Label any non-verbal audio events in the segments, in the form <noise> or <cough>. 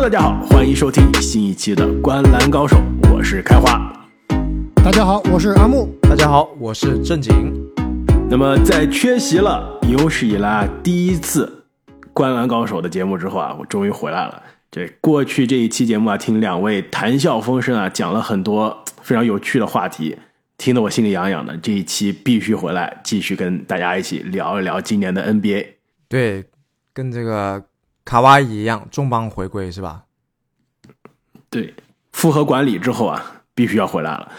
Hello，大家好，欢迎收听新一期的《观篮高手》，我是开花。大家好，我是阿木。大家好，我是正经。那么在缺席了有史以来第一次《观篮高手》的节目之后啊，我终于回来了。这过去这一期节目啊，听两位谈笑风生啊，讲了很多非常有趣的话题，听得我心里痒痒的。这一期必须回来，继续跟大家一起聊一聊今年的 NBA。对，跟这个卡哇伊一样，重磅回归是吧？对，复合管理之后啊，必须要回来了。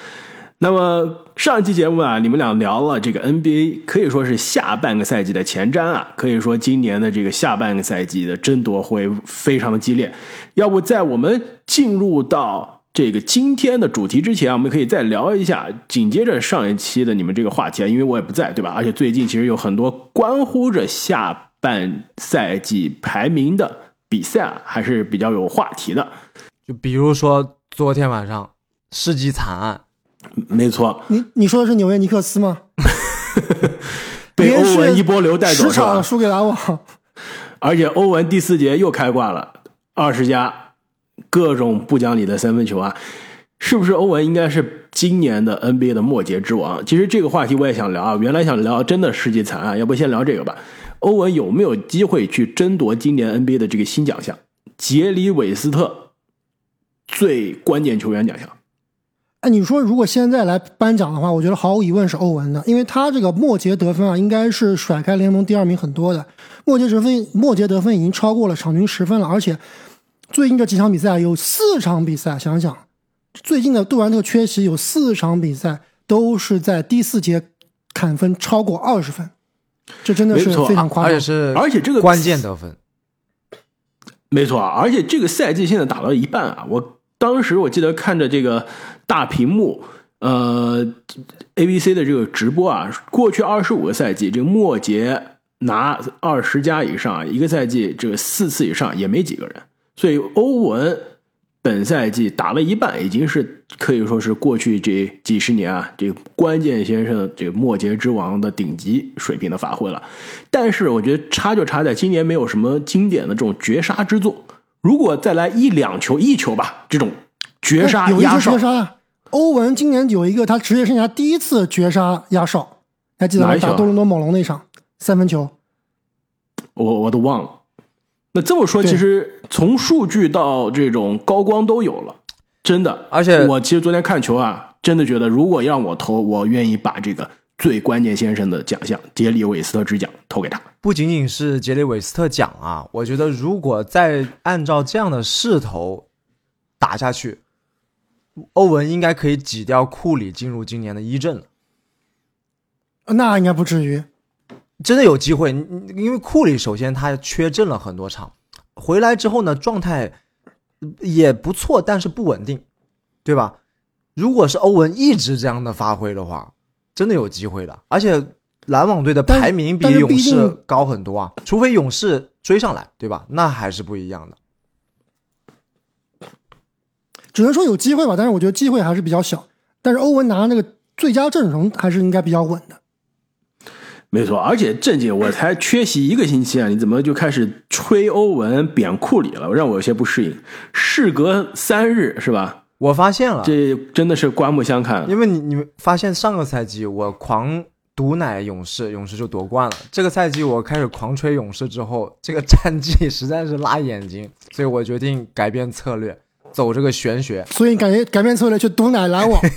那么上一期节目啊，你们俩聊了这个 NBA，可以说是下半个赛季的前瞻啊。可以说今年的这个下半个赛季的争夺会非常的激烈。要不在我们进入到这个今天的主题之前啊，我们可以再聊一下紧接着上一期的你们这个话题啊，因为我也不在，对吧？而且最近其实有很多关乎着下半赛季排名的比赛啊，还是比较有话题的。就比如说昨天晚上世纪惨案。没错，你你说的是纽约尼克斯吗？<laughs> 被欧文一波流带走是吧？输给篮网，而且欧文第四节又开挂了，二十加，各种不讲理的三分球啊！是不是欧文应该是今年的 NBA 的末节之王？其实这个话题我也想聊啊，原来想聊真的世纪惨案，要不先聊这个吧？欧文有没有机会去争夺今年 NBA 的这个新奖项——杰里韦斯特最关键球员奖项？哎，你说如果现在来颁奖的话，我觉得毫无疑问是欧文的，因为他这个末节得分啊，应该是甩开联盟第二名很多的。末节得分，末节得分已经超过了场均十分了，而且最近这几场比赛有四场比赛，想想最近的杜兰特缺席，有四场比赛都是在第四节砍分超过二十分，这真的是非常夸张，而且是而且这个关键得分，没错啊，而且这个赛季现在打到一半啊，我。当时我记得看着这个大屏幕，呃，A B C 的这个直播啊，过去二十五个赛季，这个末节拿二十加以上，一个赛季这个四次以上也没几个人，所以欧文本赛季打了一半，已经是可以说是过去这几十年啊，这个关键先生这个末节之王的顶级水平的发挥了。但是我觉得差就差在今年没有什么经典的这种绝杀之作。如果再来一两球一球吧，这种绝杀压哨，绝杀啊！欧文今年有一个他职业生涯第一次绝杀压哨，还记得吗？打多伦多猛龙那场三分球，我我都忘了。那这么说，其实从数据到这种高光都有了，真的。而且我其实昨天看球啊，真的觉得如果让我投，我愿意把这个。最关键先生的奖项——杰里韦斯特之奖投给他。不仅仅是杰里韦斯特奖啊，我觉得如果再按照这样的势头打下去，欧文应该可以挤掉库里进入今年的一阵了。那应该不至于，真的有机会。因为库里首先他缺阵了很多场，回来之后呢状态也不错，但是不稳定，对吧？如果是欧文一直这样的发挥的话。真的有机会的，而且篮网队的排名比勇士高很多啊，除非勇士追上来，对吧？那还是不一样的。只能说有机会吧，但是我觉得机会还是比较小。但是欧文拿那个最佳阵容还是应该比较稳的。没错，而且正经，我才缺席一个星期啊，你怎么就开始吹欧文、贬库里了？让我有些不适应。事隔三日，是吧？我发现了，这真的是刮目相看。因为你你们发现上个赛季我狂毒奶勇士，勇士就夺冠了。这个赛季我开始狂吹勇士之后，这个战绩实在是辣眼睛，所以我决定改变策略，走这个玄学。所以改改变策略去毒奶篮网。<laughs>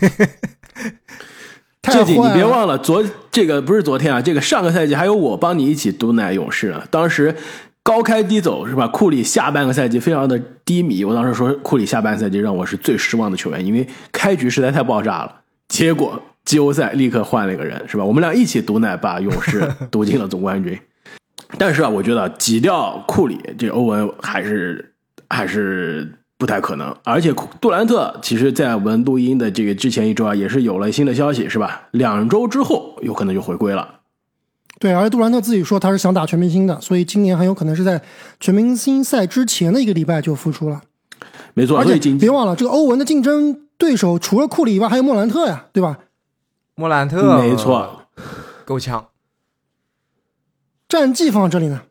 这季你别忘了，昨这个不是昨天啊，这个上个赛季还有我帮你一起毒奶勇士啊，当时。高开低走是吧？库里下半个赛季非常的低迷，我当时说库里下半赛季让我是最失望的球员，因为开局实在太爆炸了。结果季后赛立刻换了一个人，是吧？我们俩一起毒奶把勇士 <laughs> 毒进了总冠军。但是啊，我觉得挤掉库里，这欧文还是还是不太可能。而且杜兰特其实，在我们录音的这个之前一周啊，也是有了新的消息，是吧？两周之后有可能就回归了。对，而且杜兰特自己说他是想打全明星的，所以今年很有可能是在全明星赛之前的一个礼拜就复出了。没错，而且别忘了，这个欧文的竞争对手除了库里以外，还有莫兰特呀，对吧？莫兰特，没错，够呛。战绩放这里呢？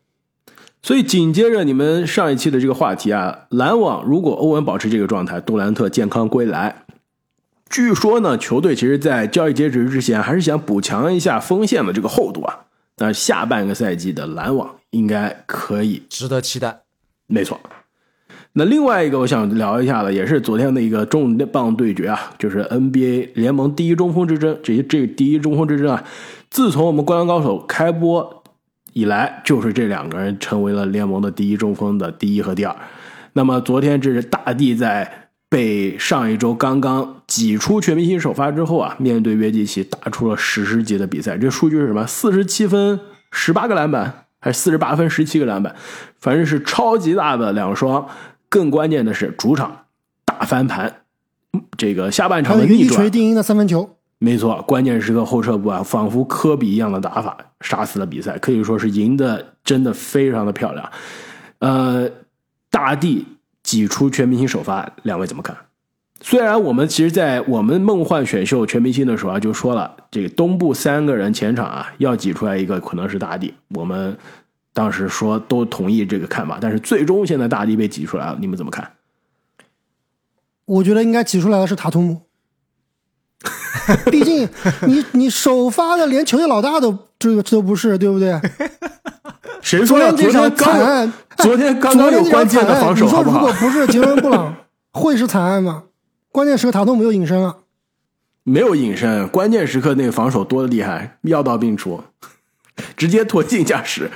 所以紧接着你们上一期的这个话题啊，篮网如果欧文保持这个状态，杜兰特健康归来，据说呢，球队其实在交易截止之前还是想补强一下锋线的这个厚度啊。那下半个赛季的篮网应该可以值得期待。没错。那另外一个我想聊一下的，也是昨天的一个重磅对决啊，就是 NBA 联盟第一中锋之争。这这第一中锋之争啊，自从我们《灌篮高手》开播以来，就是这两个人成为了联盟的第一中锋的第一和第二。那么昨天这是大帝在被上一周刚刚挤出全明星首发之后啊，面对约基奇打出了史诗级的比赛。这数据是什么？四十七分，十八个篮板，还是四十八分，十七个篮板？反正是超级大的两双。更关键的是主场大翻盘，这个下半场的逆转，锤定音的三分球，没错，关键时刻后撤步啊，仿佛科比一样的打法，杀死了比赛，可以说是赢的真的非常的漂亮。呃，大帝挤出全明星首发，两位怎么看？虽然我们其实，在我们梦幻选秀全明星的时候啊，就说了，这个东部三个人前场啊，要挤出来一个可能是大帝，我们。当时说都同意这个看法，但是最终现在大帝被挤出来了，你们怎么看？我觉得应该挤出来的是塔图姆，<laughs> 毕竟你你首发的连球队老大都这个都不是，对不对？<laughs> 谁说昨天惨案？昨天刚刚有关键的防守，好不好？如果不是杰伦布朗，会是惨案吗？关键时刻塔图姆又隐身了，没有隐身，关键时刻那个防守多厉害，药到病除，直接拖进驾驶。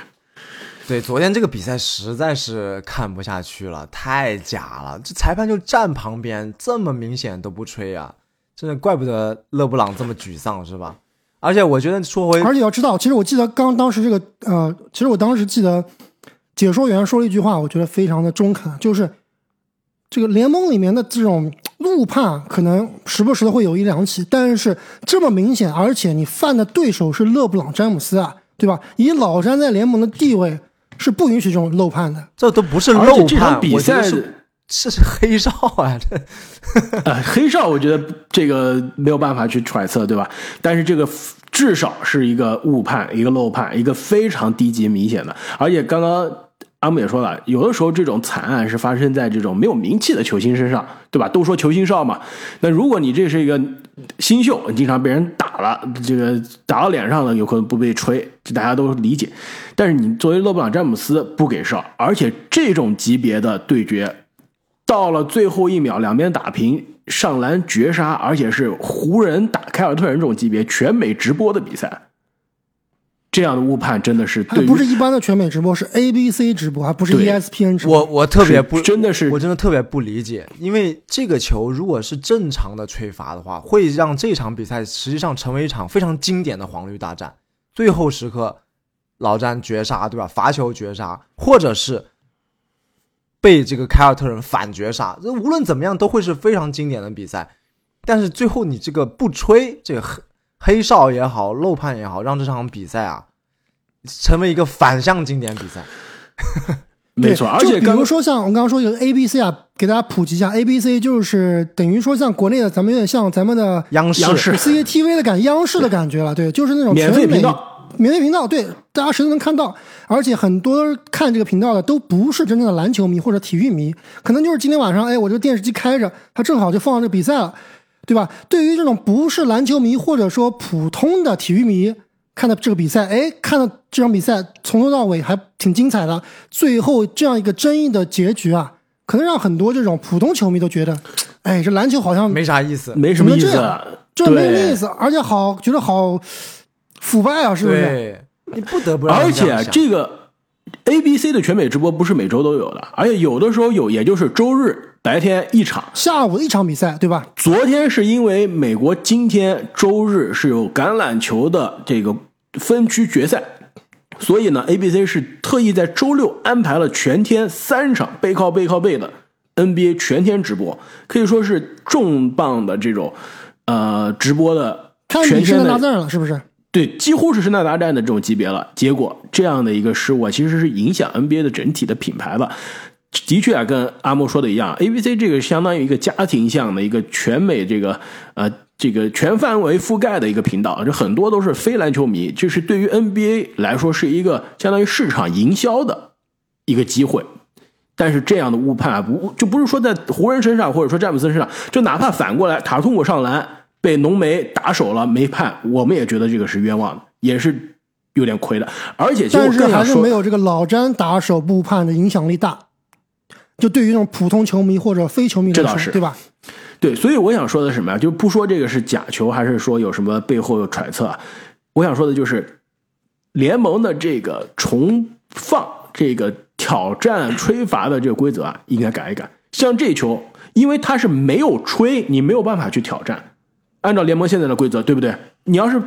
对，昨天这个比赛实在是看不下去了，太假了！这裁判就站旁边，这么明显都不吹啊！真的怪不得勒布朗这么沮丧，是吧？而且我觉得说回，而且要知道，其实我记得刚当时这个呃，其实我当时记得解说员说了一句话，我觉得非常的中肯，就是这个联盟里面的这种误判可能时不时的会有一两起，但是这么明显，而且你犯的对手是勒布朗詹姆斯啊，对吧？以老詹在联盟的地位。是不允许这种漏判的，这都不是漏判，这场比赛是是黑哨啊！这呃，黑哨，我觉得这个没有办法去揣测，对吧？但是这个至少是一个误判，一个漏判，一个非常低级明显的，而且刚刚。阿姆也说了，有的时候这种惨案是发生在这种没有名气的球星身上，对吧？都说球星少嘛。那如果你这是一个新秀，经常被人打了，这个打到脸上了，有可能不被吹，这大家都理解。但是你作为勒布朗詹姆斯不给哨，而且这种级别的对决，到了最后一秒两边打平，上篮绝杀，而且是湖人打凯尔特人这种级别全美直播的比赛。这样的误判真的是，不是一般的全美直播，是 ABC 直播，还不是 ESPN 直播。我我特别不，真的是，我真的特别不理解，因为这个球如果是正常的吹罚的话，会让这场比赛实际上成为一场非常经典的黄绿大战。最后时刻，老詹绝杀，对吧？罚球绝杀，或者是被这个凯尔特人反绝杀，这无论怎么样都会是非常经典的比赛。但是最后你这个不吹，这个黑黑哨也好，漏判也好，让这场比赛啊。成为一个反向经典比赛，没错。而且比如说像我刚刚说有 A B C 啊，给大家普及一下，A B C 就是等于说像国内的，咱们有点像咱们的央视 C C T V 的感，央视的感觉了。对，就是那种免费频道，免费频道，对，大家谁都能看到。而且很多看这个频道的都不是真正的篮球迷或者体育迷，可能就是今天晚上，哎，我这个电视机开着，它正好就放这个比赛了，对吧？对于这种不是篮球迷或者说普通的体育迷。看到这个比赛，哎，看到这场比赛从头到尾还挺精彩的。最后这样一个争议的结局啊，可能让很多这种普通球迷都觉得，哎，这篮球好像没啥意思，没什么意思，这没意思，而且好觉得好腐败啊，是不是？你不得不让而且这个 A B C 的全美直播不是每周都有的，而且有的时候有，也就是周日。白天一场，下午一场比赛，对吧？昨天是因为美国今天周日是有橄榄球的这个分区决赛，所以呢，ABC 是特意在周六安排了全天三场背靠背靠背的 NBA 全天直播，可以说是重磅的这种呃直播的全天的大字了，是不是？对，几乎是圣诞大战的这种级别了。结果这样的一个失误啊，其实是影响 NBA 的整体的品牌的。的确啊，跟阿莫说的一样，A B C 这个相当于一个家庭向的一个全美这个呃这个全范围覆盖的一个频道，这很多都是非篮球迷，就是对于 N B A 来说是一个相当于市场营销的一个机会。但是这样的误判啊，不就不是说在湖人身上，或者说詹姆斯身上，就哪怕反过来塔图姆上篮被浓眉打手了没判，我们也觉得这个是冤枉的，也是有点亏的。而且，但是还是没有这个老詹打手不判的影响力大。就对于那种普通球迷或者非球迷来说，对吧？对，所以我想说的是什么呀？就不说这个是假球，还是说有什么背后有揣测？我想说的就是，联盟的这个重放这个挑战吹罚的这个规则啊，应该改一改。像这球，因为它是没有吹，你没有办法去挑战。按照联盟现在的规则，对不对？你要是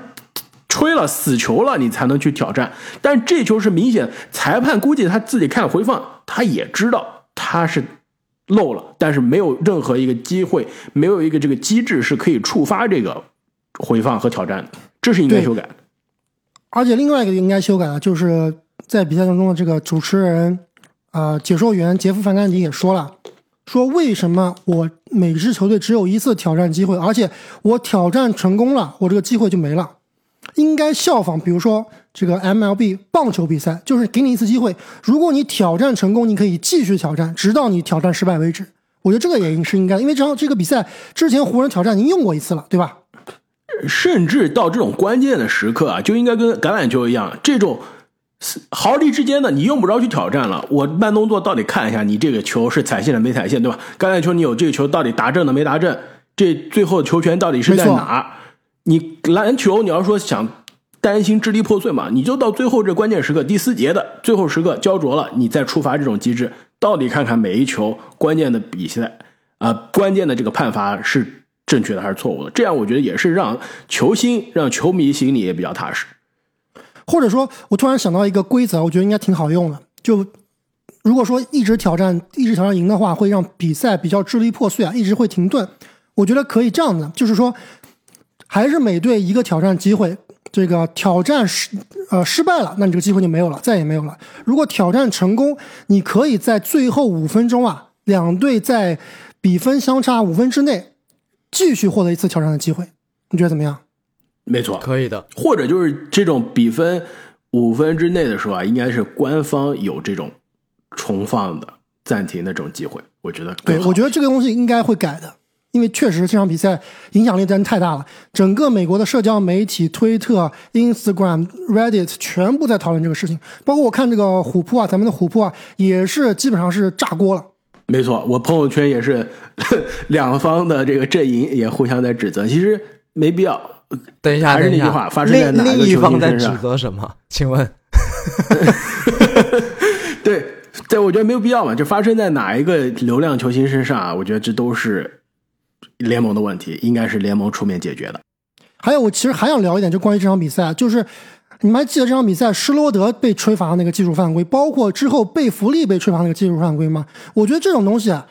吹了死球了，你才能去挑战。但这球是明显，裁判估计他自己看回放，他也知道。他是漏了，但是没有任何一个机会，没有一个这个机制是可以触发这个回放和挑战的，这是应该修改的。而且另外一个应该修改的，就是在比赛当中的这个主持人，呃，解说员杰夫·范甘迪也说了，说为什么我每支球队只有一次挑战机会，而且我挑战成功了，我这个机会就没了。应该效仿，比如说这个 MLB 棒球比赛，就是给你一次机会，如果你挑战成功，你可以继续挑战，直到你挑战失败为止。我觉得这个也是应该，因为这样这个比赛之前湖人挑战已经用过一次了，对吧？甚至到这种关键的时刻啊，就应该跟橄榄球一样，这种毫厘之间的你用不着去挑战了，我慢动作到底看一下你这个球是踩线了没踩线，对吧？橄榄球你有这个球到底打正的没打正，这最后球权到底是在哪？你篮球，你要说想担心支离破碎嘛，你就到最后这关键时刻，第四节的最后时刻焦灼了，你再触发这种机制，到底看看每一球关键的比赛啊，关键的这个判罚是正确的还是错误的？这样我觉得也是让球星、让球迷心里也比较踏实。或者说，我突然想到一个规则，我觉得应该挺好用的。就如果说一直挑战、一直挑战赢的话，会让比赛比较支离破碎啊，一直会停顿。我觉得可以这样的，就是说。还是每队一个挑战机会，这个挑战失呃失败了，那你这个机会就没有了，再也没有了。如果挑战成功，你可以在最后五分钟啊，两队在比分相差五分之内，继续获得一次挑战的机会。你觉得怎么样？没错，可以的。或者就是这种比分五分之内的时候啊，应该是官方有这种重放的暂停的这种机会。我觉得，对，我觉得这个东西应该会改的。因为确实这场比赛影响力真的太大了，整个美国的社交媒体、推特、Instagram、Reddit 全部在讨论这个事情，包括我看这个虎扑啊，咱们的虎扑啊，也是基本上是炸锅了。没错，我朋友圈也是两方的这个阵营也互相在指责，其实没必要。等一下，还是那句话，发生在哪个球星身上？指责什么？<laughs> 请问？<laughs> 对，对，我觉得没有必要嘛，就发生在哪一个流量球星身上啊？我觉得这都是。联盟的问题应该是联盟出面解决的。还有，我其实还想聊一点，就关于这场比赛，就是你们还记得这场比赛施罗德被吹罚那个技术犯规，包括之后贝弗利被吹罚那个技术犯规吗？我觉得这种东西啊，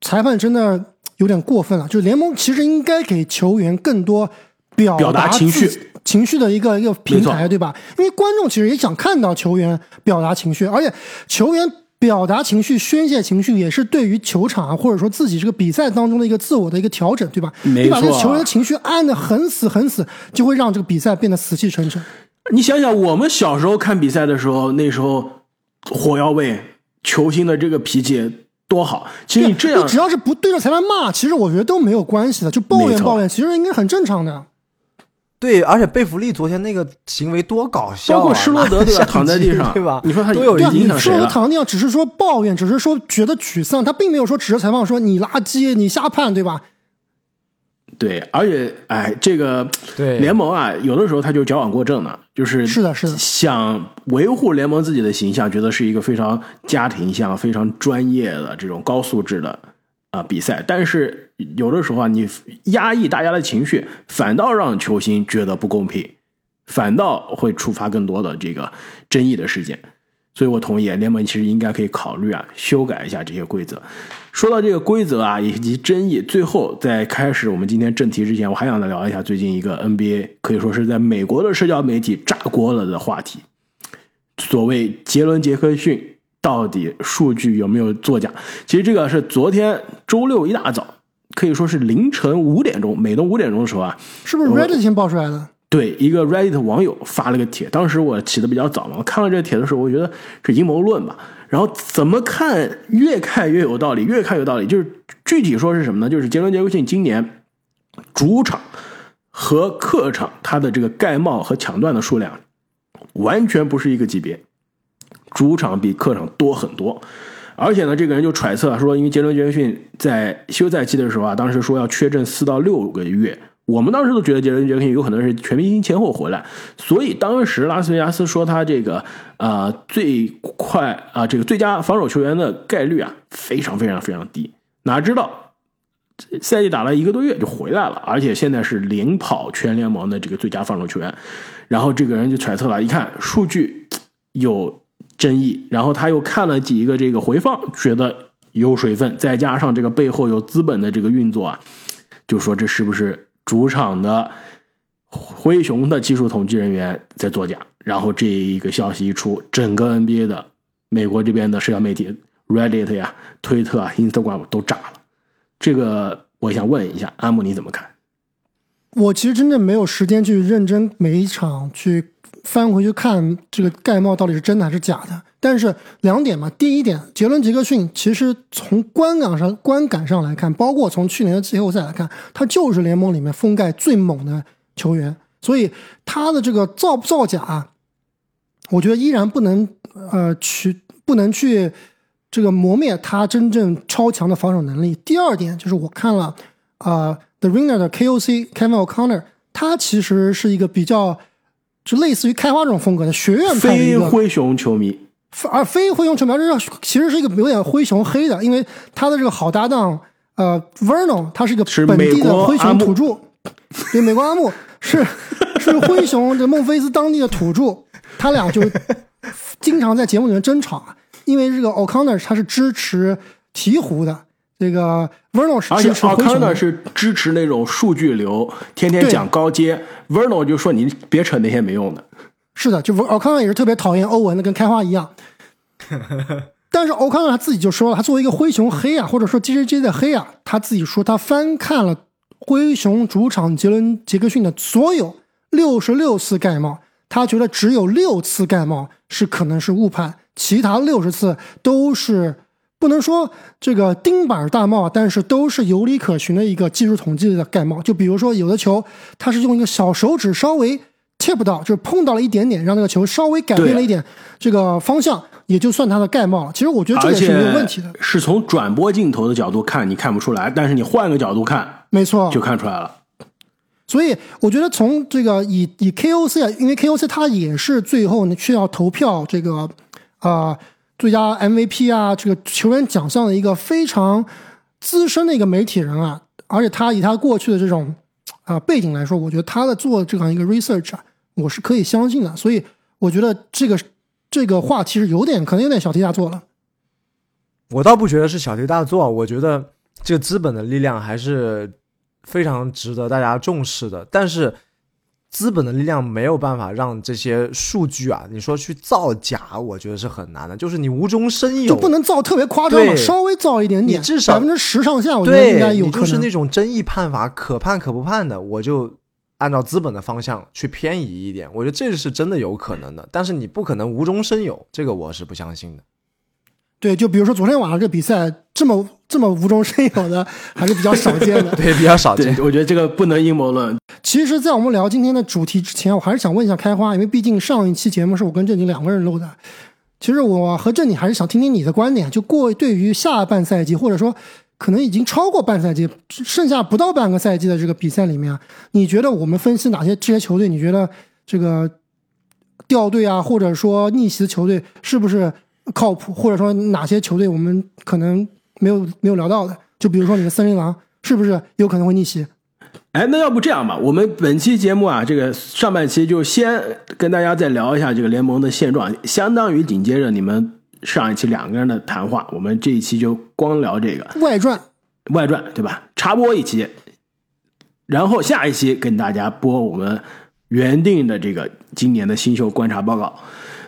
裁判真的有点过分了。就是联盟其实应该给球员更多表达情绪情绪的一个一个平台，对吧？因为观众其实也想看到球员表达情绪，而且球员。表达情绪、宣泄情绪，也是对于球场啊，或者说自己这个比赛当中的一个自我的一个调整，对吧？你把这个球员的情绪按的很死很死，就会让这个比赛变得死气沉沉。你想想，我们小时候看比赛的时候，那时候火药味球星的这个脾气多好。其实你这样，你只要是不对着裁判骂，其实我觉得都没有关系的，就抱怨抱怨，其实应该很正常的。对，而且贝弗利昨天那个行为多搞笑，包括施罗德对吧？<laughs> 躺在地上，对吧？你说他都有影响施罗德躺在地上只是说抱怨，只是说觉得沮丧，他并没有说指着裁判说你垃圾，你瞎判，对吧？对，而且哎，这个对联盟啊，有的时候他就矫枉过正了，就是是的，是的，想维护联盟自己的形象，觉得是一个非常家庭向、非常专业的这种高素质的。啊，比赛，但是有的时候啊，你压抑大家的情绪，反倒让球星觉得不公平，反倒会触发更多的这个争议的事件。所以我同意，联盟其实应该可以考虑啊，修改一下这些规则。说到这个规则啊，以及争议，最后在开始我们今天正题之前，我还想再聊一下最近一个 NBA 可以说是在美国的社交媒体炸锅了的话题，所谓杰伦杰克逊。到底数据有没有作假？其实这个是昨天周六一大早，可以说是凌晨五点钟，美东五点钟的时候啊，是不是 Reddit 先爆出来的？对，一个 Reddit 网友发了个帖，当时我起的比较早嘛，我看了这个帖的时候，我觉得是阴谋论吧。然后怎么看，越看越有道理，越看有道理。就是具体说是什么呢？就是杰伦·杰克逊今年主场和客场他的这个盖帽和抢断的数量完全不是一个级别，主场比客场多很多。而且呢，这个人就揣测说，因为杰伦·杰克逊在休赛期的时候啊，当时说要缺阵四到六个月。我们当时都觉得杰伦·杰克逊有可能是全明星前后回来，所以当时拉斯维加斯说他这个啊最快啊这个最佳防守球员的概率啊非常非常非常低。哪知道赛季打了一个多月就回来了，而且现在是领跑全联盟的这个最佳防守球员。然后这个人就揣测了，一看数据有争议，然后他又看了几个这个回放，觉得有水分，再加上这个背后有资本的这个运作啊，就说这是不是？主场的灰熊的技术统计人员在作假，然后这一个消息一出，整个 NBA 的美国这边的社交媒体 Reddit 呀、推特啊、Instagram 都炸了。这个我想问一下阿木你怎么看？我其实真的没有时间去认真每一场去翻回去看这个盖帽到底是真的还是假的。但是两点嘛，第一点，杰伦·杰克逊其实从观感上、观感上来看，包括从去年的季后赛来看，他就是联盟里面封盖最猛的球员。所以他的这个造不造假，我觉得依然不能呃去不能去这个磨灭他真正超强的防守能力。第二点就是我看了啊，The Ringer 的 KOC Kevin O'Connor，他其实是一个比较就类似于开花这种风格的学院派的一个非灰熊球迷。而非灰熊球迷，这其实是一个有点灰熊黑的，因为他的这个好搭档呃，Vernon，他是一个本地的灰熊土著，对，美国阿木。是是灰熊的孟菲斯当地的土著，他俩就经常在节目里面争吵，因为这个 O'Connor 他是支持鹈鹕的，这个 Vernon 是支持灰熊，O'Connor 是支持那种数据流，天天讲高阶，Vernon 就说你别扯那些没用的。是的，就奥康纳也是特别讨厌欧文的，跟开花一样。<laughs> 但是奥康纳他自己就说了，他作为一个灰熊黑啊，或者说 J J J 的黑啊，他自己说他翻看了灰熊主场杰伦杰克逊的所有六十六次盖帽，他觉得只有六次盖帽是可能是误判，其他六十次都是不能说这个钉板大帽，但是都是有理可循的一个技术统计的盖帽。就比如说有的球，它是用一个小手指稍微。切不到，就是碰到了一点点，让那个球稍微改变了一点这个方向，也就算它的盖帽了。其实我觉得这个是没有问题的。是从转播镜头的角度看，你看不出来，但是你换个角度看，没错，就看出来了。所以我觉得从这个以以 KOC 啊，因为 KOC 它也是最后需要投票这个啊最佳 MVP 啊这个球员奖项的一个非常资深的一个媒体人啊，而且他以他过去的这种。啊，背景来说，我觉得他的做这样一个 research 啊，我是可以相信的。所以我觉得这个这个话其实有点可能有点小题大做了。我倒不觉得是小题大做，我觉得这个资本的力量还是非常值得大家重视的。但是。资本的力量没有办法让这些数据啊，你说去造假，我觉得是很难的。就是你无中生有，就不能造特别夸张的，稍微造一点点，你至少百分之十上下，我觉得应该有可能。就是那种争议判罚，可判可不判的，我就按照资本的方向去偏移一点。我觉得这是真的有可能的，但是你不可能无中生有，这个我是不相信的。对，就比如说昨天晚上这比赛，这么这么无中生有的，还是比较少见的。<laughs> 对，比较少见。我觉得这个不能阴谋论。其实，在我们聊今天的主题之前，我还是想问一下开花，因为毕竟上一期节目是我跟正经两个人录的。其实我和正经还是想听听你的观点，就过对于下半赛季，或者说可能已经超过半赛季，剩下不到半个赛季的这个比赛里面，你觉得我们分析哪些这些球队？你觉得这个掉队啊，或者说逆袭的球队是不是？靠谱，或者说哪些球队我们可能没有没有聊到的，就比如说你的森林狼是不是有可能会逆袭？哎，那要不这样吧，我们本期节目啊，这个上半期就先跟大家再聊一下这个联盟的现状，相当于紧接着你们上一期两个人的谈话，我们这一期就光聊这个外传，外传对吧？插播一期，然后下一期跟大家播我们原定的这个今年的新秀观察报告。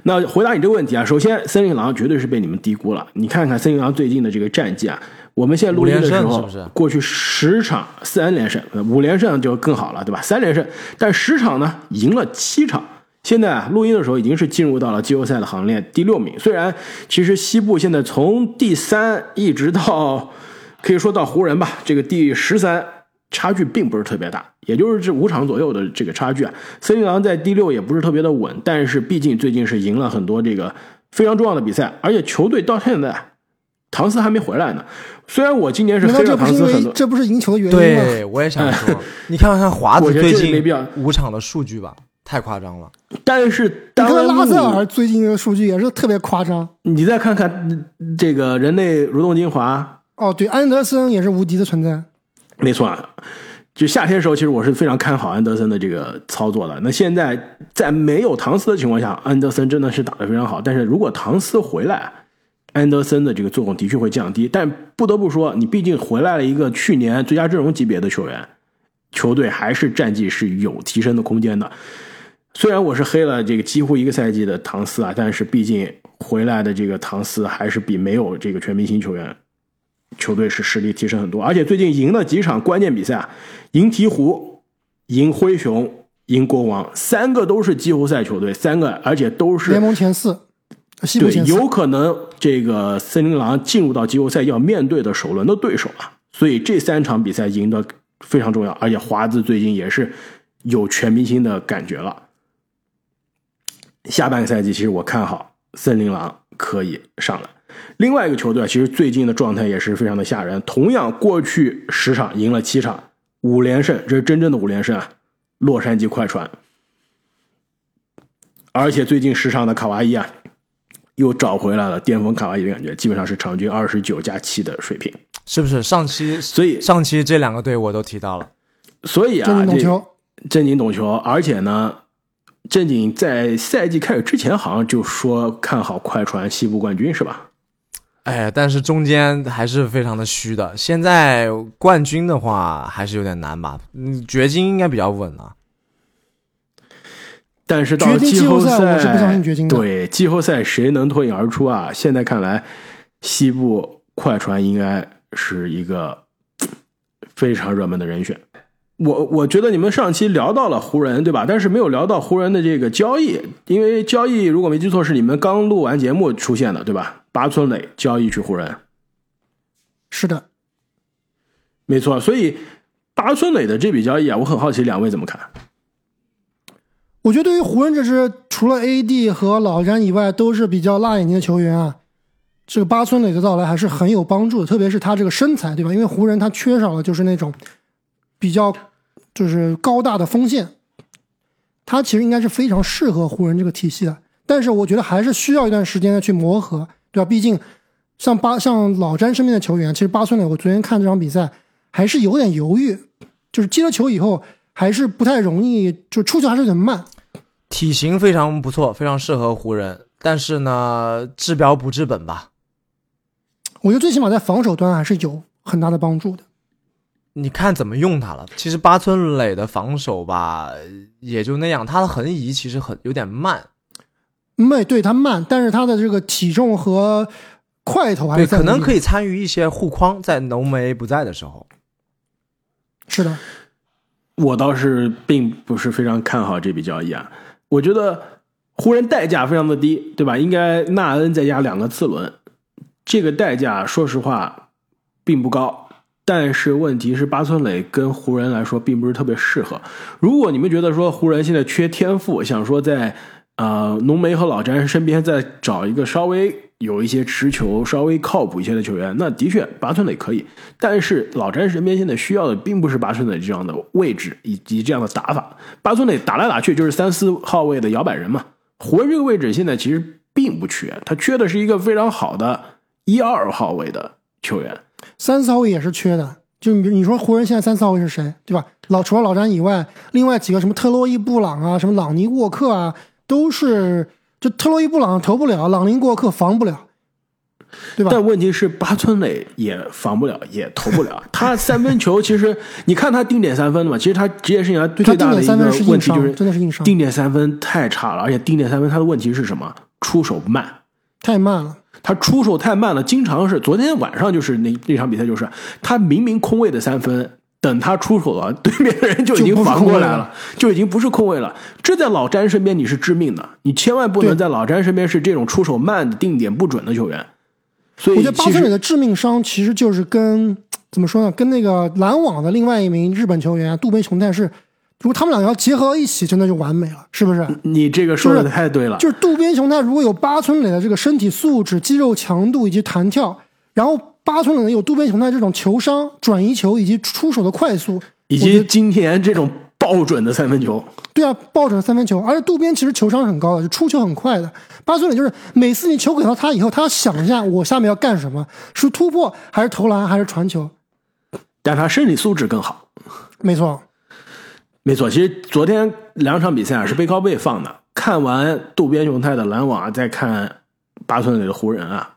那回答你这个问题啊，首先森林狼绝对是被你们低估了。你看看森林狼最近的这个战绩啊，我们现在录音的时候，过去十场三连胜，呃五连胜就更好了，对吧？三连胜，但十场呢赢了七场。现在啊，录音的时候已经是进入到了季后赛的行列第六名。虽然其实西部现在从第三一直到可以说到湖人吧，这个第十三差距并不是特别大，也就是这五场左右的这个差距啊。森林狼在第六也不是特别的稳，但是毕竟最近是赢了很多这个非常重要的比赛，而且球队到现在唐斯还没回来呢。虽然我今年是唐斯很多，这不是赢球的原因吗？对，我也想说，<laughs> 你看看华我觉得子最近没必要五场的数据吧，太夸张了。但是你看拉塞尔最近的数据也是特别夸张。你再看看嗯这个人类蠕动精华，哦，对，安德森也是无敌的存在。没错啊，就夏天的时候，其实我是非常看好安德森的这个操作的。那现在在没有唐斯的情况下，安德森真的是打得非常好。但是如果唐斯回来，安德森的这个作用的确会降低。但不得不说，你毕竟回来了一个去年最佳阵容级别的球员，球队还是战绩是有提升的空间的。虽然我是黑了这个几乎一个赛季的唐斯啊，但是毕竟回来的这个唐斯还是比没有这个全明星球员球队是实力提升很多，而且最近赢了几场关键比赛啊，赢鹈鹕、赢灰熊、赢国王，三个都是季后赛球队，三个而且都是联盟前四。有可能这个森林狼进入到季后赛要面对的首轮的对手啊，所以这三场比赛赢得非常重要，而且华子最近也是有全明星的感觉了。下半个赛季，其实我看好森林狼可以上来。另外一个球队啊，其实最近的状态也是非常的吓人，同样过去十场赢了七场，五连胜，这是真正的五连胜啊！洛杉矶快船，而且最近十场的卡哇伊啊，又找回来了巅峰卡哇伊的感觉，基本上是场均二十九加七的水平。是不是？上期所以，上期这两个队我都提到了，所以啊，正经懂这球，正经懂球，而且呢，正经在赛季开始之前好像就说看好快船西部冠军是吧？哎，但是中间还是非常的虚的。现在冠军的话还是有点难吧？嗯，掘金应该比较稳啊。但是到了季后赛赛，我是不相信掘金的对季后赛谁能脱颖而出啊？现在看来，西部快船应该是一个非常热门的人选。我我觉得你们上期聊到了湖人，对吧？但是没有聊到湖人的这个交易，因为交易如果没记错是你们刚录完节目出现的，对吧？八村垒交易去湖人，是的。没错。所以八村垒的这笔交易啊，我很好奇两位怎么看？我觉得对于湖人这支除了 AD 和老詹以外都是比较辣眼睛的球员啊，这个八村垒的到来还是很有帮助的，特别是他这个身材，对吧？因为湖人他缺少了就是那种比较就是高大的锋线，他其实应该是非常适合湖人这个体系的。但是我觉得还是需要一段时间的去磨合，对吧？毕竟像巴像老詹身边的球员，其实八村垒我昨天看这场比赛还是有点犹豫，就是接了球以后还是不太容易，就出球还是有点慢。体型非常不错，非常适合湖人，但是呢，治标不治本吧。我觉得最起码在防守端还是有很大的帮助的。你看怎么用他了？其实八村垒的防守吧，也就那样，他的横移其实很有点慢，慢，对他慢，但是他的这个体重和块头还对，是在可能可以。参与一些护框，在浓眉不在的时候。是的，我倒是并不是非常看好这笔交易啊。我觉得湖人代价非常的低，对吧？应该纳恩再加两个次轮，这个代价说实话并不高。但是问题是，巴村磊跟湖人来说并不是特别适合。如果你们觉得说湖人现在缺天赋，想说在呃浓眉和老詹身边再找一个稍微有一些持球、稍微靠谱一些的球员，那的确八村垒可以。但是老詹身边现在需要的并不是八村垒这样的位置以及这样的打法。八村垒打来打去就是三四号位的摇摆人嘛。湖人这个位置现在其实并不缺，他缺的是一个非常好的一二号位的球员。三四号位也是缺的。就你你说湖人现在三四号位是谁，对吧？老除了老詹以外，另外几个什么特洛伊布朗啊，什么朗尼沃克啊，都是就特洛伊布朗投不了，朗尼沃克防不了，对吧？但问题是，八村垒也防不了，也投不了。<laughs> 他三分球其实，你看他定点三分的嘛，其实他职业生涯最大的一个问题就是真的是硬伤。定点三分太差了，而且定点三分他的问题是什么？出手慢，太慢了。他出手太慢了，经常是昨天晚上就是那那场比赛，就是他明明空位的三分，等他出手了，<laughs> 对面的人就已经防过来了，就已经不是空位了。这在老詹身边你是致命的，你千万不能在老詹身边是这种出手慢的、定点不准的球员。所以我觉得巴村磊的致命伤其实就是跟怎么说呢，跟那个篮网的另外一名日本球员渡边雄太是，如果他们两个要结合到一起，真的就完美了，是不是？你这个说的太对了。就是渡边雄太如果有八村垒的这个身体素质、肌肉强度以及弹跳，然后八村垒有渡边雄太这种球商、转移球以及出手的快速，以及今天这种爆准的三分球。对啊，爆准三分球，而且渡边其实球商很高的，就出球很快的。八村垒就是每次你球给到他以后，他要想一下我下面要干什么，是突破还是投篮还是传球。但他身体素质更好，没错，没错。其实昨天两场比赛啊是背靠背放的，看完渡边雄太的篮网，再看八村垒的湖人啊，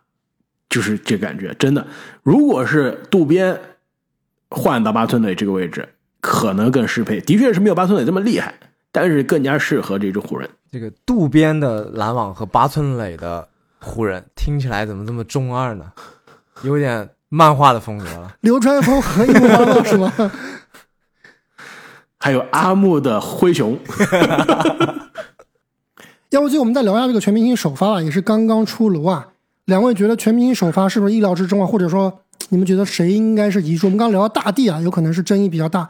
就是这感觉。真的，如果是渡边换到八村垒这个位置，可能更适配。的确是没有八村垒这么厉害，但是更加适合这支湖人。这个渡边的篮网和八村垒的湖人，听起来怎么这么中二呢？有点。漫画的风格了，流川枫和樱花了是吗？<laughs> 还有阿木的灰熊。<laughs> 要不就我们再聊一下这个全明星首发吧，也是刚刚出炉啊。两位觉得全明星首发是不是意料之中啊？或者说 <tsk> 你们觉得谁应该是遗珠？我们刚聊到大帝啊，有可能是争议比较大。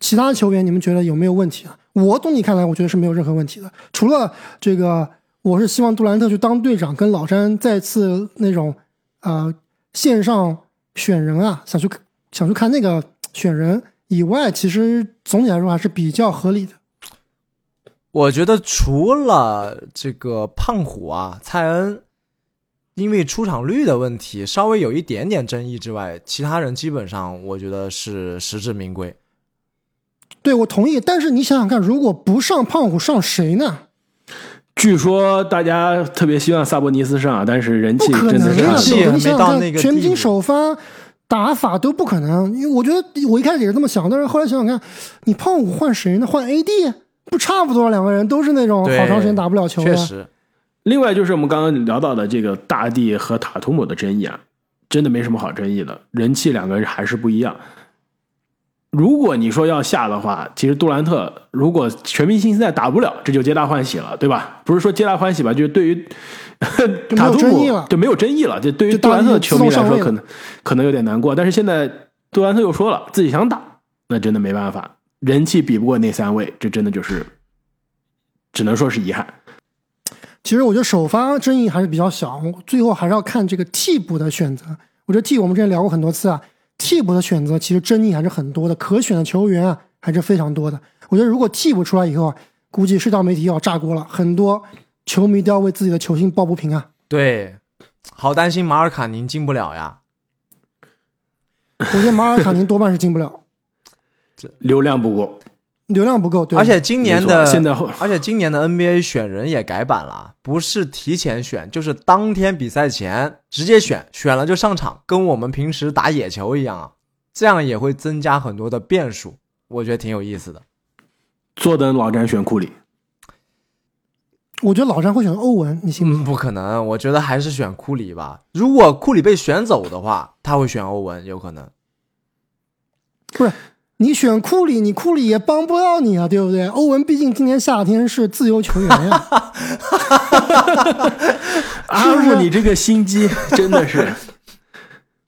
其他球员你们觉得有没有问题啊？我从你看来，我觉得是没有任何问题的。除了这个，我是希望杜兰特去当队长，跟老詹再次那种呃线上。选人啊，想去想去看那个选人以外，其实总体来说还是比较合理的。我觉得除了这个胖虎啊，蔡恩，因为出场率的问题稍微有一点点争议之外，其他人基本上我觉得是实至名归。对，我同意。但是你想想看，如果不上胖虎，上谁呢？据说大家特别希望萨博尼斯上，但是人气真的人气没到那个全明星首发打法都不可能。因为我觉得我一开始也是这么想，但是后来想想看，你胖虎换谁呢？换 AD 不差不多？两个人都是那种好长时间打不了球的。确实。另外就是我们刚刚聊到的这个大帝和塔图姆的争议啊，真的没什么好争议的，人气两个人还是不一样。如果你说要下的话，其实杜兰特如果全明星赛打不了，这就皆大欢喜了，对吧？<laughs> 不是说皆大欢喜吧，就是对于塔图姆就没有争议了。就对于杜兰特球迷来说，可能可能有点难过。但是现在杜兰特又说了自己想打，那真的没办法，人气比不过那三位，这真的就是只能说是遗憾。其实我觉得首发争议还是比较小，最后还是要看这个替补的选择。我觉得替我们之前聊过很多次啊。替补的选择其实争议还是很多的，可选的球员啊还是非常多的。我觉得如果替补出来以后啊，估计社交媒体要炸锅了，很多球迷都要为自己的球星抱不平啊。对，好担心马尔卡宁进不了呀。我觉得马尔卡宁多半是进不了，<laughs> 流量不够。流量不够，对。而且今年的现在，而且今年的 NBA 选人也改版了，不是提前选，就是当天比赛前直接选，选了就上场，跟我们平时打野球一样啊。这样也会增加很多的变数，我觉得挺有意思的。坐等老詹选库里，我觉得老詹会选欧文，你信吗？不可能，我觉得还是选库里吧。如果库里被选走的话，他会选欧文，有可能。不是。你选库里，你库里也帮不到你啊，对不对？欧文毕竟今年夏天是自由球员呀。<laughs> 阿木，你这个心机 <laughs> 真的是，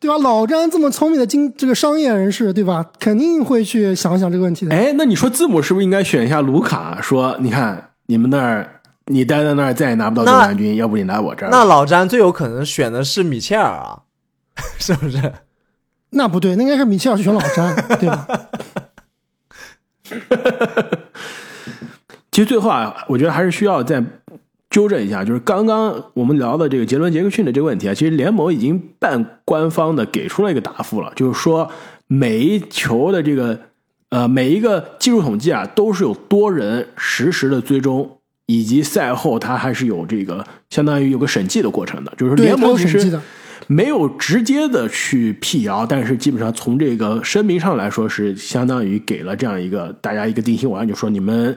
对吧？老詹这么聪明的经这个商业人士，对吧？肯定会去想想这个问题的。哎，那你说字母是不是应该选一下卢卡？说你看你们那儿，你待在那儿再也拿不到总冠军，要不你来我这儿。那老詹最有可能选的是米切尔啊，是不是？那不对，那应该是米切尔去选老詹，对吧？<laughs> 其实最后啊，我觉得还是需要再纠正一下，就是刚刚我们聊的这个杰伦·杰克逊的这个问题啊，其实联盟已经半官方的给出了一个答复了，就是说每一球的这个呃每一个技术统计啊，都是有多人实时的追踪，以及赛后他还是有这个相当于有个审计的过程的，就是联盟其实。没有直接的去辟谣，但是基本上从这个声明上来说，是相当于给了这样一个大家一个定心丸，就说你们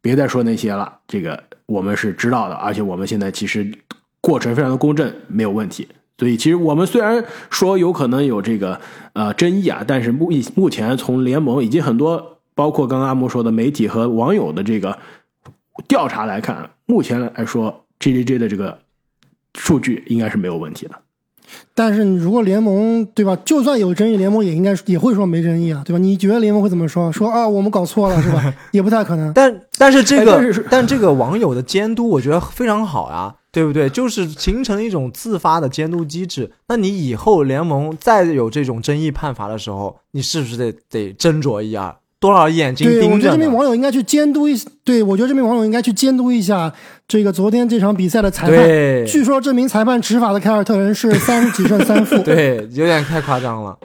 别再说那些了，这个我们是知道的，而且我们现在其实过程非常的公正，没有问题。所以其实我们虽然说有可能有这个呃争议啊，但是目目前从联盟以及很多包括刚刚阿木说的媒体和网友的这个调查来看，目前来说 J J J 的这个数据应该是没有问题的。但是如果联盟对吧，就算有争议，联盟也应该也会说没争议啊，对吧？你觉得联盟会怎么说？说啊，我们搞错了是吧？<laughs> 也不太可能。但但是这个，<laughs> 但这个网友的监督，我觉得非常好啊，对不对？就是形成一种自发的监督机制。那你以后联盟再有这种争议判罚的时候，你是不是得得斟酌一下？多少眼睛对，我觉得这名盯着呢？网友应该去监督一，对我觉得这名网友应该去监督一下这个昨天这场比赛的裁判。对据说这名裁判执法的凯尔特人是三十几胜三负。<laughs> 对，有点太夸张了。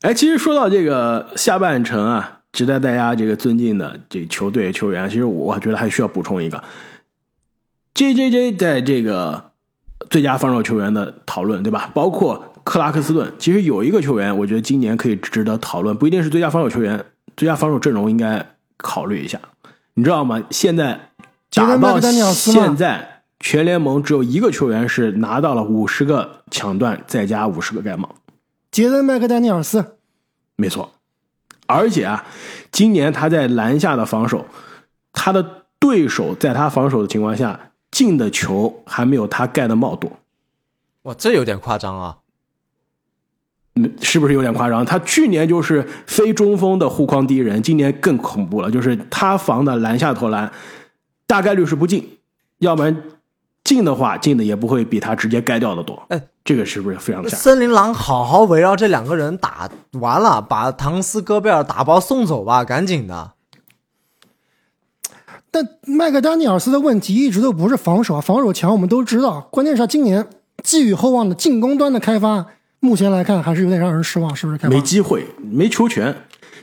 哎，其实说到这个下半程啊，值得大家这个尊敬的这球队球员，其实我觉得还需要补充一个，J J J 在这个最佳防守球员的讨论，对吧？包括克拉克斯顿，其实有一个球员，我觉得今年可以值得讨论，不一定是最佳防守球员，最佳防守阵容应该考虑一下。你知道吗？现在打到杰伦麦克丹尼尔斯现在，全联盟只有一个球员是拿到了五十个抢断，再加五十个盖帽。杰森麦克丹尼尔斯，没错，而且啊，今年他在篮下的防守，他的对手在他防守的情况下进的球还没有他盖的帽多，哇，这有点夸张啊！嗯是不是有点夸张？他去年就是非中锋的护框第一人，今年更恐怖了，就是他防的篮下投篮大概率是不进，要不然进的话进的也不会比他直接盖掉的多。哎，这个是不是非常吓人？森林狼好好围绕这两个人打完了，把唐斯戈贝尔打包送走吧，赶紧的。但麦克丹尼尔斯的问题一直都不是防守啊，防守强我们都知道，关键是他今年寄予厚望的进攻端的开发，目前来看还是有点让人失望，是不是？没机会，没球权。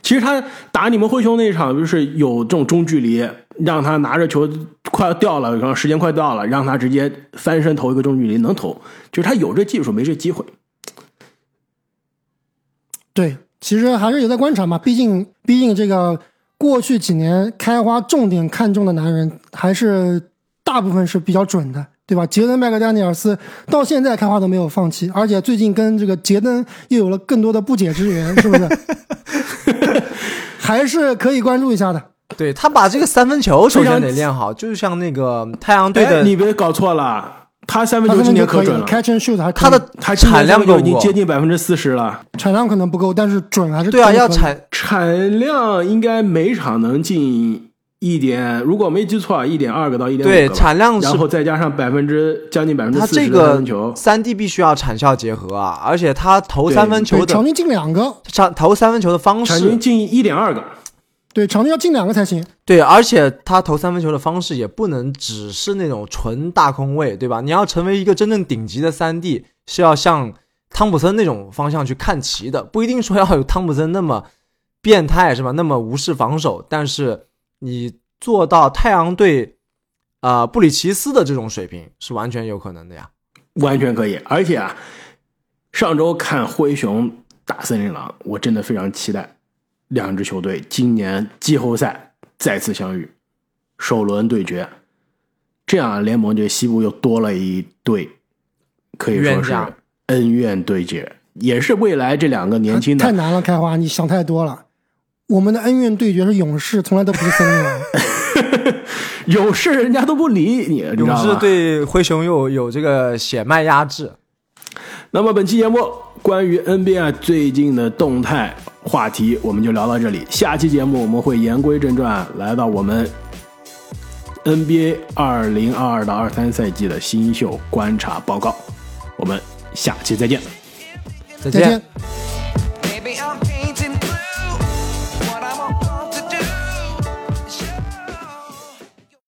其实他打你们灰熊那一场，就是有这种中距离，让他拿着球快要掉了，然后时间快到了，让他直接翻身投一个中距离，能投，就是他有这技术，没这机会。对，其实还是有在观察嘛，毕竟毕竟这个过去几年开花重点看中的男人，还是大部分是比较准的，对吧？杰登麦克丹尼尔斯到现在开花都没有放弃，而且最近跟这个杰登又有了更多的不解之缘，是不是？<laughs> 还是可以关注一下的。对他把这个三分球首先得练好，就像那个太阳队的哎，你别搞错了，他三分球今年可准了，，catch and shoot 还他的他产量已经接近百分之四十了，产量可能不够，但是准还是对啊，要产产量应该每场能进一点，如果没记错啊，一点二个到一点五对。产量是然后再加上百分之将近百分之他这四十的三个分球，三 D 必须要产效结合啊，而且他投三分球的场均进两个，场投三分球的方式，场均进一点二个。对，场均要进两个才行。对，而且他投三分球的方式也不能只是那种纯大空位，对吧？你要成为一个真正顶级的三 D，是要向汤普森那种方向去看齐的，不一定说要有汤普森那么变态，是吧？那么无视防守，但是你做到太阳队啊、呃布里奇斯的这种水平是完全有可能的呀。完全可以。而且啊，上周看灰熊打森林狼，我真的非常期待两支球队今年季后赛再次相遇，首轮对决，这样联盟这西部又多了一队，可以说是恩怨对决，也是未来这两个年轻的太难了，开花，你想太多了。我们的恩怨对决是勇士，从来都不是森林狼。<laughs> 勇士，人家都不理你，你勇士？对灰熊有有这个血脉压制，那么本期节目关于 NBA 最近的动态话题，我们就聊到这里。下期节目我们会言归正传，来到我们 NBA 二零二二到二三赛季的新秀观察报告。我们下期再见。再见再见。